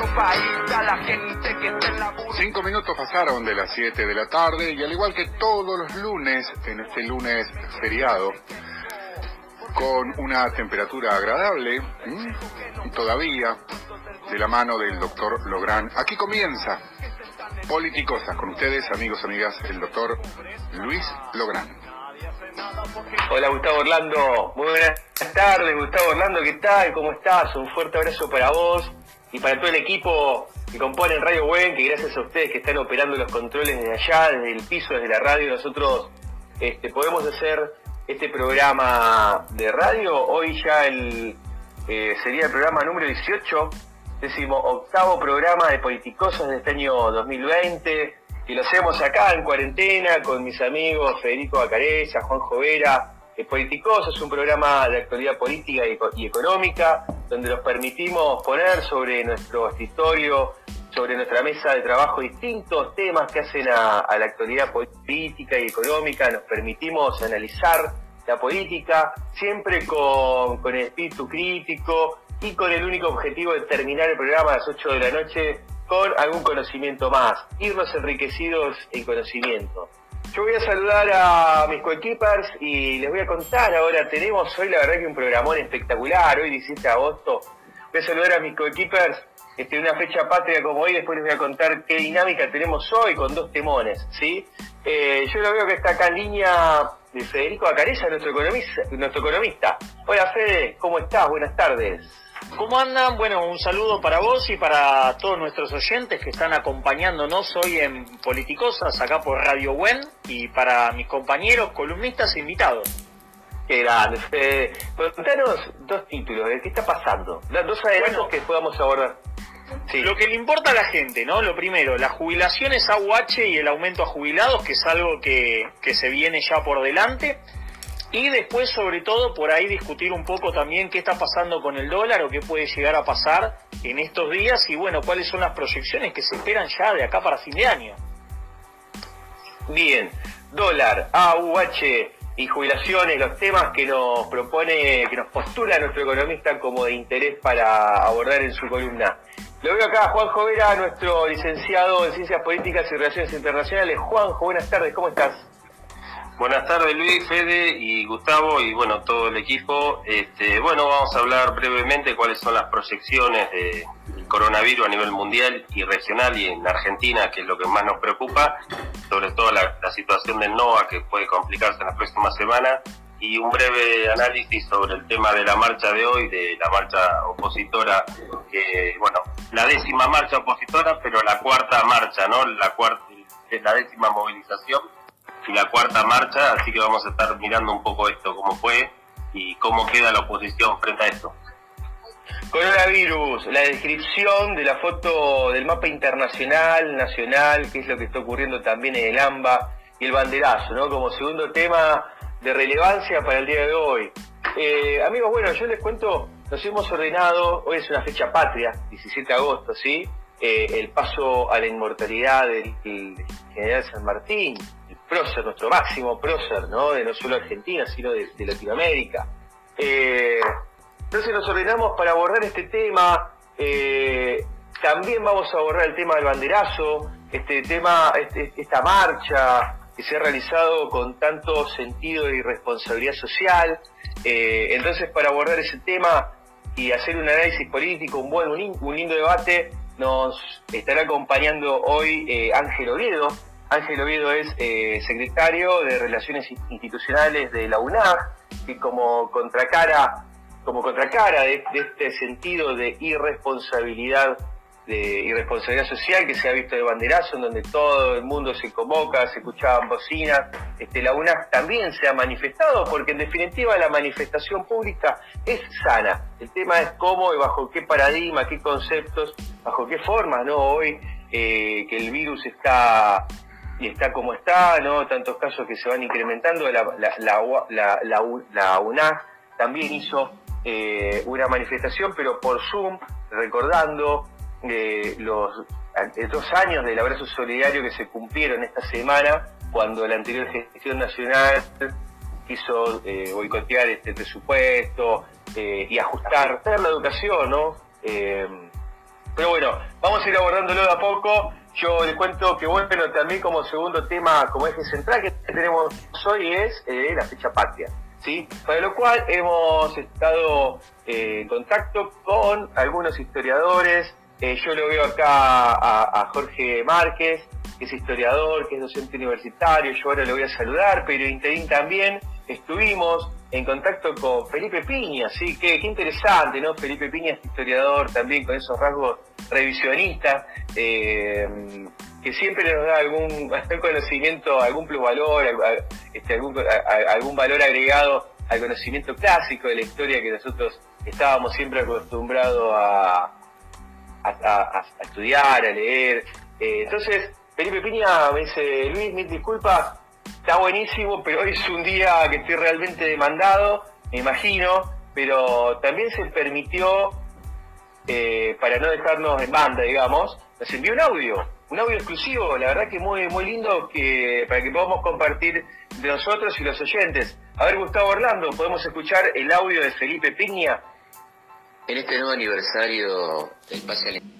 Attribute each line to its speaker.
Speaker 1: nuestro país, a la gente que está en la
Speaker 2: Cinco minutos pasaron de las 7 de la tarde y al igual que todos los lunes, en este lunes feriado, con una temperatura agradable, todavía de la mano del doctor Lográn. Aquí comienza Politicosas con ustedes, amigos, amigas, el doctor Luis Lográn.
Speaker 3: Hola Gustavo Orlando, muy buenas tardes Gustavo Orlando, ¿qué tal? ¿Cómo estás? Un fuerte abrazo para vos y para todo el equipo que compone Radio Buen, que gracias a ustedes que están operando los controles desde allá, desde el piso, desde la radio, nosotros este, podemos hacer este programa de radio. Hoy ya el eh, sería el programa número 18, décimo octavo programa de Politicosas de este año 2020, y lo hacemos acá en cuarentena con mis amigos Federico Bacareza, Juan Jovera. Eh, es un programa de actualidad política y, económica, donde nos permitimos poner sobre nuestro escritorio sobre nuestra mesa de trabajo distintos temas que hacen a, la actualidad política y económica, nos permitimos analizar la política, siempre con, con el espíritu crítico y con el único objetivo de terminar el programa a las 8 de la noche con algún conocimiento más, irnos enriquecidos en conocimiento. Yo voy a saludar a mis coequippers y les voy a contar ahora, tenemos hoy la verdad que un programón espectacular, hoy 17 de agosto. Voy a saludar a mis coequippers este, una fecha patria como hoy, después les voy a contar qué dinámica tenemos hoy con dos temones, ¿sí? Eh, yo lo veo que está acá en línea de Federico Acareza, nuestro economista, nuestro economista. Hola Fede, ¿cómo estás? Buenas tardes.
Speaker 4: ¿Cómo andan? Bueno, un saludo para vos y para todos nuestros oyentes que están acompañándonos hoy en Politicosas, acá por Radio Buen, y para mis compañeros, columnistas e invitados.
Speaker 3: Qué grande, Fede. Contanos dos títulos, ¿de qué está pasando? Dos adelantos que podamos abordar.
Speaker 4: Lo que le importa a la gente, ¿no? Lo primero, las jubilaciones AUH y el aumento a jubilados, que es algo que, que se viene ya por delante. Y después, sobre todo, por ahí discutir un poco también qué está pasando con el dólar o qué puede llegar a pasar en estos días y, bueno, cuáles son las proyecciones que se esperan ya de acá para fin de año.
Speaker 3: Bien, dólar, AUH y jubilaciones, los temas que nos propone, que nos postula nuestro economista como de interés para abordar en su columna. Lo veo acá, Juanjo Vera, nuestro licenciado en Ciencias Políticas y Relaciones Internacionales. Juanjo, buenas tardes, ¿cómo estás?
Speaker 5: Buenas tardes Luis, Fede y Gustavo y bueno, todo el equipo. Este, bueno, vamos a hablar brevemente cuáles son las proyecciones del coronavirus a nivel mundial y regional y en Argentina, que es lo que más nos preocupa, sobre todo la, situación del NOA que puede complicarse en las próximas semanas y un breve análisis sobre el tema de la marcha de hoy, de la marcha opositora, que, bueno, la décima marcha opositora, pero la cuarta marcha, ¿no? La cuarta, la décima movilización y la cuarta marcha, así que vamos a estar mirando un poco esto, cómo fue y cómo queda la oposición frente a esto.
Speaker 3: Coronavirus, la descripción de la foto del mapa internacional, nacional, qué es lo que está ocurriendo también en el AMBA y el banderazo, ¿no? Como segundo tema de relevancia para el día de hoy. Eh, amigos, bueno, yo les cuento, nos hemos ordenado, hoy es una fecha patria, 17 de agosto, ¿sí? Eh, el paso a la inmortalidad del, general San Martín, prócer, nuestro máximo prócer, ¿no? De no solo Argentina, sino de, Latinoamérica. Eh, entonces nos ordenamos para abordar este tema. también vamos a abordar el tema del banderazo, este tema, este, esta marcha, que se ha realizado con tanto sentido y responsabilidad social. Eh, entonces, para abordar ese tema y hacer un análisis político, un buen, un, lindo debate, nos estará acompañando hoy eh, Ángel Oviedo. Ángel Oviedo es eh, secretario de Relaciones Institucionales de la UNAG, y como contracara, como contracara de este sentido de irresponsabilidad de irresponsabilidad social que se ha visto de banderazo, en donde todo el mundo se convoca, se escuchaban bocinas. Este, la UNAC también se ha manifestado, porque en definitiva la manifestación pública es sana. El tema es cómo y bajo qué paradigma, qué conceptos, bajo qué formas, ¿no? Hoy eh, que el virus está y está como está, ¿no? Tantos casos que se van incrementando, la, la, la, UNAC también hizo eh, una manifestación, pero por Zoom, recordando eh, los dos años del abrazo solidario que se cumplieron esta semana, cuando la anterior gestión nacional quiso eh, boicotear este presupuesto eh, y ajustar, la educación, ¿no? Pero bueno, vamos a ir abordándolo de a poco. Yo les cuento que bueno, también como segundo tema, como eje central que tenemos hoy es eh, la fecha patria. ¿sí? Para lo cual hemos estado eh, en contacto con algunos historiadores. Eh, yo lo veo acá a, Jorge Márquez, que es historiador, que es docente universitario. Yo ahora lo voy a saludar, pero interín también estuvimos en contacto con Felipe Piña, sí, qué, qué interesante, ¿no? Felipe Piña es historiador también con esos rasgos revisionistas, eh, que siempre nos da algún, conocimiento, algún plusvalor, al- este, algún, valor agregado al conocimiento clásico de la historia que nosotros estábamos siempre acostumbrados a estudiar, a leer. Eh, entonces, Felipe Piña me dice, Luis, mil disculpas, está buenísimo, pero hoy es un día que estoy realmente demandado, me imagino, pero también se permitió, eh, para no dejarnos en banda, digamos, nos envió un audio, un audio exclusivo, la verdad que muy, muy lindo que, para que podamos compartir de nosotros y los oyentes. A ver, Gustavo Orlando, podemos escuchar el audio de Felipe Piña.
Speaker 6: En este nuevo aniversario del pase